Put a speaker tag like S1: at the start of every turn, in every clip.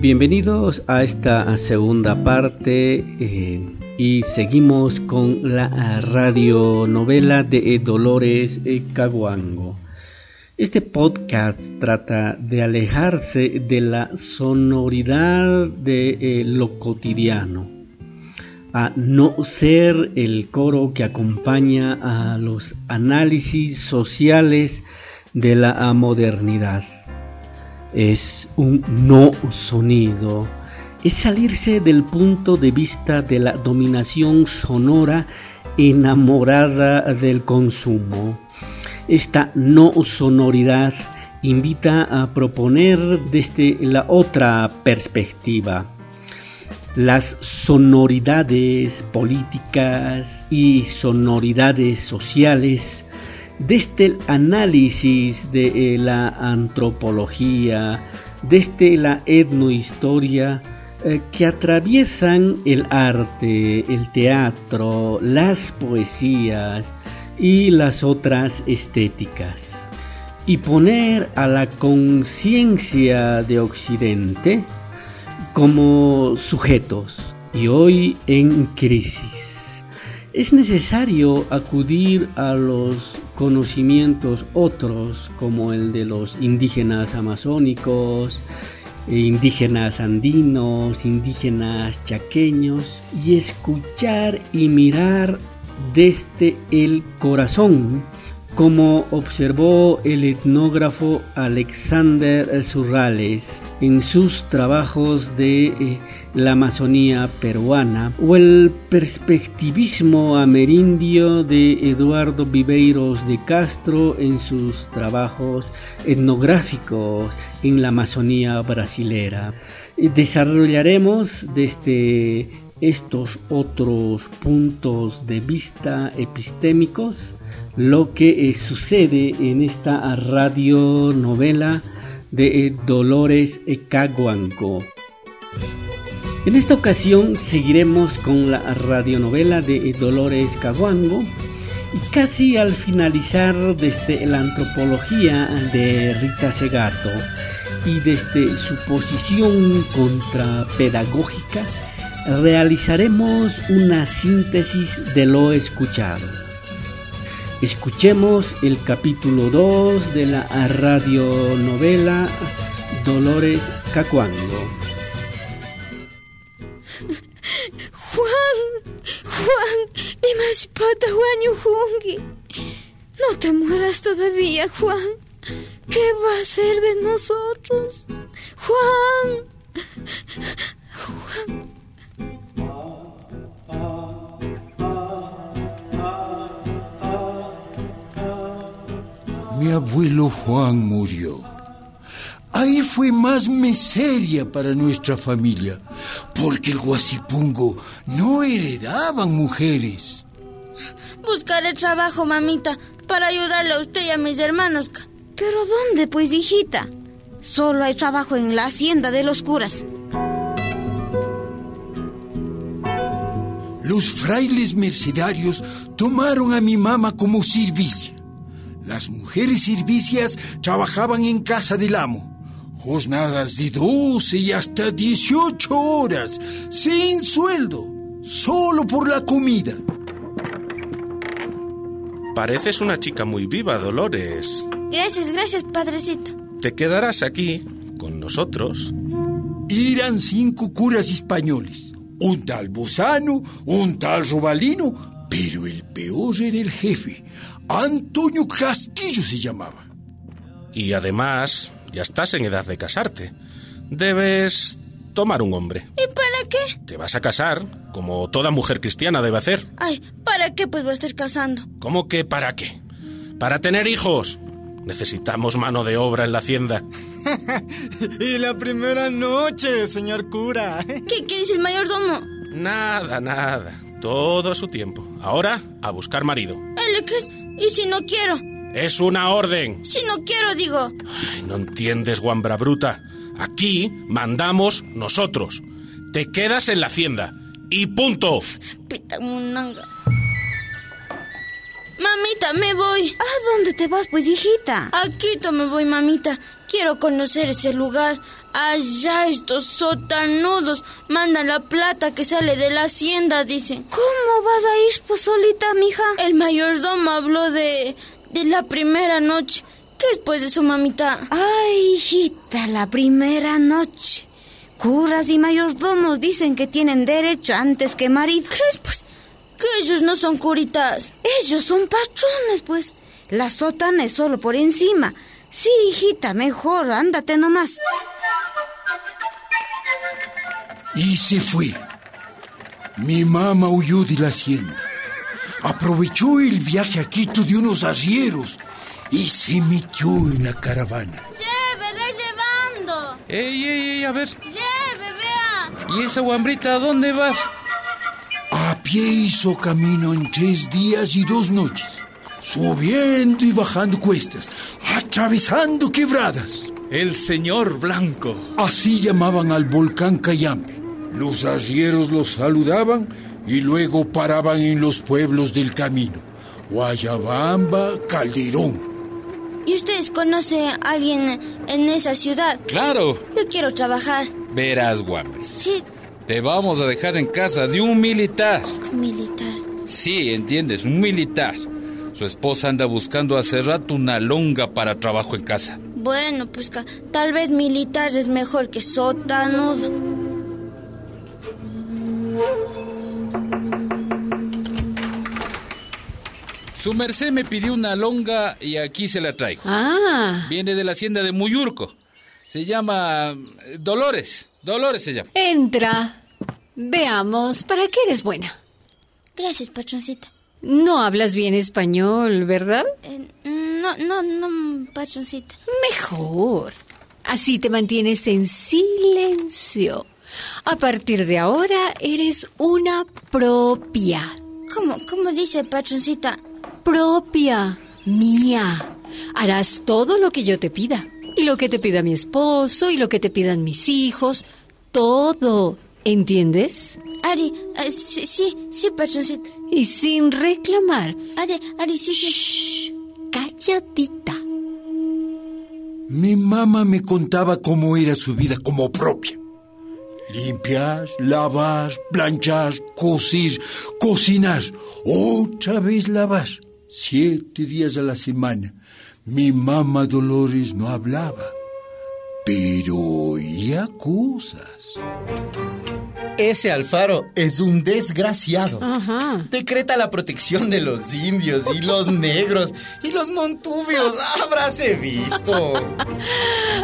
S1: Bienvenidos a esta segunda parte eh, y seguimos con la radionovela de Dolores Caguango. Este podcast trata de alejarse de la sonoridad de eh, lo cotidiano, a no ser el coro que acompaña a los análisis sociales de la modernidad es un no sonido, es salirse del punto de vista de la dominación sonora enamorada del consumo. Esta no sonoridad invita a proponer desde la otra perspectiva. Las sonoridades políticas y sonoridades sociales desde el análisis de eh, la antropología, desde la etnohistoria, eh, que atraviesan el arte, el teatro, las poesías y las otras estéticas, y poner a la conciencia de Occidente como sujetos y hoy en crisis. Es necesario acudir a los conocimientos otros como el de los indígenas amazónicos, e indígenas andinos, indígenas chaqueños y escuchar y mirar desde el corazón como observó el etnógrafo Alexander Surrales en sus trabajos de eh, la Amazonía peruana, o el perspectivismo amerindio de Eduardo Viveiros de Castro en sus trabajos etnográficos en la Amazonía brasilera. Desarrollaremos desde estos otros puntos de vista epistémicos lo que eh, sucede en esta radionovela de eh, Dolores Caguanco. En esta ocasión seguiremos con la radionovela de eh, Dolores Caguango y casi al finalizar desde la antropología de Rita Segato y desde su posición contrapedagógica realizaremos una síntesis de lo escuchado. Escuchemos el capítulo 2 de la radionovela Dolores Cacuango.
S2: Juan, Juan, pata Jungi. No te mueras todavía, Juan. ¿Qué va a ser de nosotros? Juan, Juan.
S3: Mi abuelo Juan murió. Ahí fue más miseria para nuestra familia, porque el Guasipungo no heredaban mujeres.
S2: Buscaré trabajo, mamita, para ayudarle a usted y a mis hermanos. ¿Pero dónde, pues, hijita? Solo hay trabajo en la hacienda de los curas.
S3: Los frailes mercenarios tomaron a mi mamá como servicio. Las mujeres servicias trabajaban en casa del amo. Jornadas de 12 y hasta 18 horas, sin sueldo, solo por la comida.
S4: Pareces una chica muy viva, Dolores.
S2: Gracias, gracias, padrecito.
S4: Te quedarás aquí, con nosotros.
S3: Eran cinco curas españoles. Un tal Bozano, un tal Robalino, pero el peor era el jefe, Antonio Castillo se llamaba.
S4: Y además, ya estás en edad de casarte. Debes tomar un hombre.
S2: ¿Y para qué?
S4: Te vas a casar, como toda mujer cristiana debe hacer.
S2: Ay, ¿para qué pues voy a estar casando?
S4: ¿Cómo que para qué? Para tener hijos. Necesitamos mano de obra en la hacienda.
S5: y la primera noche, señor cura.
S2: ¿Qué, qué dice el mayordomo?
S4: Nada, nada. Todo su tiempo. Ahora, a buscar marido.
S2: ¿El qué ¿Y si no quiero?
S4: Es una orden.
S2: Si no quiero, digo.
S4: no entiendes, guambra bruta. Aquí mandamos nosotros. Te quedas en la hacienda. Y punto.
S2: Pita munanga. Mamita, me voy.
S6: ¿A dónde te vas, pues, hijita?
S2: A Quito me voy, mamita. Quiero conocer ese lugar. Allá estos sotanudos mandan la plata que sale de la hacienda, dicen.
S6: ¿Cómo vas a ir, pues, solita, mija?
S2: El mayordomo habló de... de la primera noche. ¿Qué después de su mamita?
S6: Ay, hijita, la primera noche. Curas y mayordomos dicen que tienen derecho antes que marido.
S2: ¿Qué es, pues? Que ellos no son curitas.
S6: Ellos son patrones, pues. La sotana es solo por encima. Sí, hijita, mejor, ándate nomás.
S3: Y se fue. Mi mamá huyó de la hacienda. Aprovechó el viaje a Quito de unos arrieros y se metió en la caravana.
S2: Lleve, llevando.
S7: ¡Ey, ey, ey! A ver.
S2: Lleve, vea.
S7: ¿Y esa guambrita a dónde vas?
S3: A pie hizo camino en tres días y dos noches, subiendo y bajando cuestas, atravesando quebradas.
S7: El señor Blanco.
S3: Así llamaban al volcán Cayambe. Los arrieros los saludaban y luego paraban en los pueblos del camino. Guayabamba, Calderón.
S2: ¿Y ustedes conocen a alguien en esa ciudad?
S7: Claro.
S2: Yo quiero trabajar.
S7: Verás, guambres.
S2: Sí,
S7: Te vamos a dejar en casa de un militar.
S2: militar.
S7: Sí, entiendes, un militar. Su esposa anda buscando hace rato una longa para trabajo en casa.
S2: Bueno, pues tal vez militar es mejor que sótanudo.
S7: Su merced me pidió una longa y aquí se la traigo.
S8: Ah,
S7: Viene de la hacienda de Muyurco. Se llama eh, Dolores. Dolores se llama.
S8: entra. Veamos, ¿para qué eres buena?
S2: Gracias, patroncita.
S8: No hablas bien español, ¿verdad?
S2: Eh, no, no, no, patroncita.
S8: Mejor. Así te mantienes en silencio. A partir de ahora eres una propia.
S2: ¿Cómo, cómo dice patroncita?
S8: Propia. Mía. Harás todo lo que yo te pida. Y lo que te pida mi esposo y lo que te pidan mis hijos. Todo. ¿Entiendes?
S2: Ari, eh, sí, sí, sí, patroncita.
S8: Y sin reclamar.
S2: Ari, Ari, sí, sí.
S8: Shh, calladita.
S3: Mi mamá me contaba cómo era su vida como propia. Limpiar, lavar, planchar, coser, cocinar, otra vez lavar. Siete días a la semana. Mi mamá Dolores no hablaba, pero oía cosas.
S9: Ese Alfaro es un desgraciado.
S8: Ajá.
S9: Decreta la protección de los indios y los negros y los montubios. Habráse visto.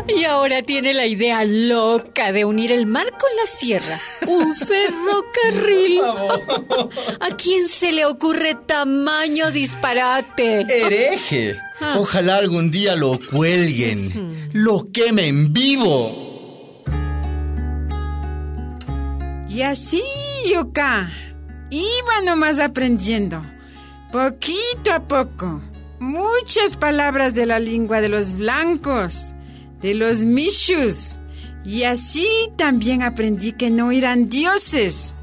S8: Y ahora tiene la idea loca de unir el mar con la sierra. Un ferrocarril. ¿A quién se le ocurre tamaño disparate?
S9: Hereje. Ojalá algún día lo cuelguen. Lo quemen vivo.
S10: Y así, Yuka, iba nomás aprendiendo, poquito a poco, muchas palabras de la lengua de los blancos, de los mishus. Y así también aprendí que no eran dioses,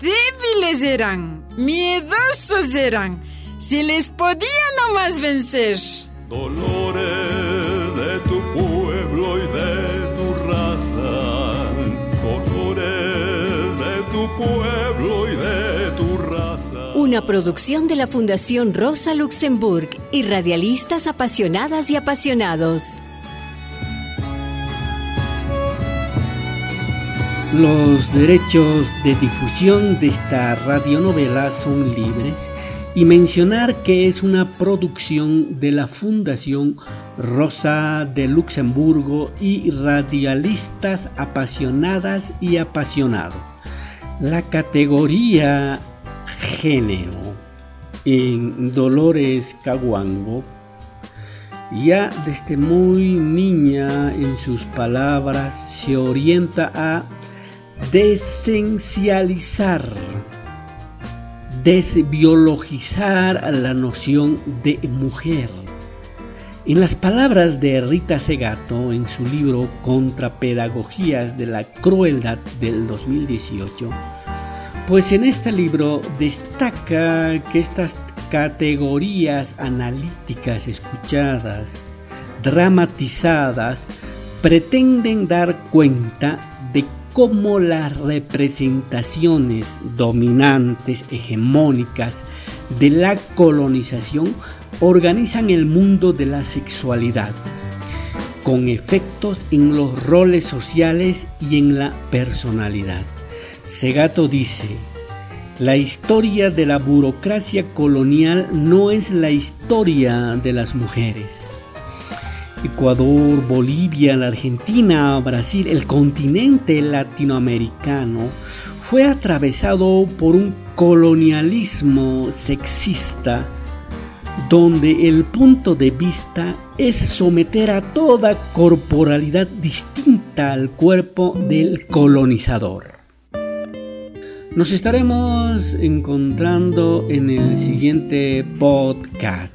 S10: débiles eran, miedosos eran, se les podía nomás vencer.
S11: Dolores
S8: Una producción de la Fundación Rosa Luxemburg y radialistas apasionadas y apasionados.
S1: Los derechos de difusión de esta radionovela son libres y mencionar que es una producción de la Fundación Rosa de Luxemburgo y radialistas apasionadas y apasionados. La categoría género en Dolores Caguango ya desde muy niña en sus palabras se orienta a desencializar, desbiologizar la noción de mujer. En las palabras de Rita Segato en su libro Contra Pedagogías de la Crueldad del 2018, pues en este libro destaca que estas categorías analíticas escuchadas, dramatizadas, pretenden dar cuenta de cómo las representaciones dominantes, hegemónicas de la colonización organizan el mundo de la sexualidad, con efectos en los roles sociales y en la personalidad. Segato dice, la historia de la burocracia colonial no es la historia de las mujeres. Ecuador, Bolivia, la Argentina, Brasil, el continente latinoamericano fue atravesado por un colonialismo sexista donde el punto de vista es someter a toda corporalidad distinta al cuerpo del colonizador. Nos estaremos encontrando en el siguiente podcast.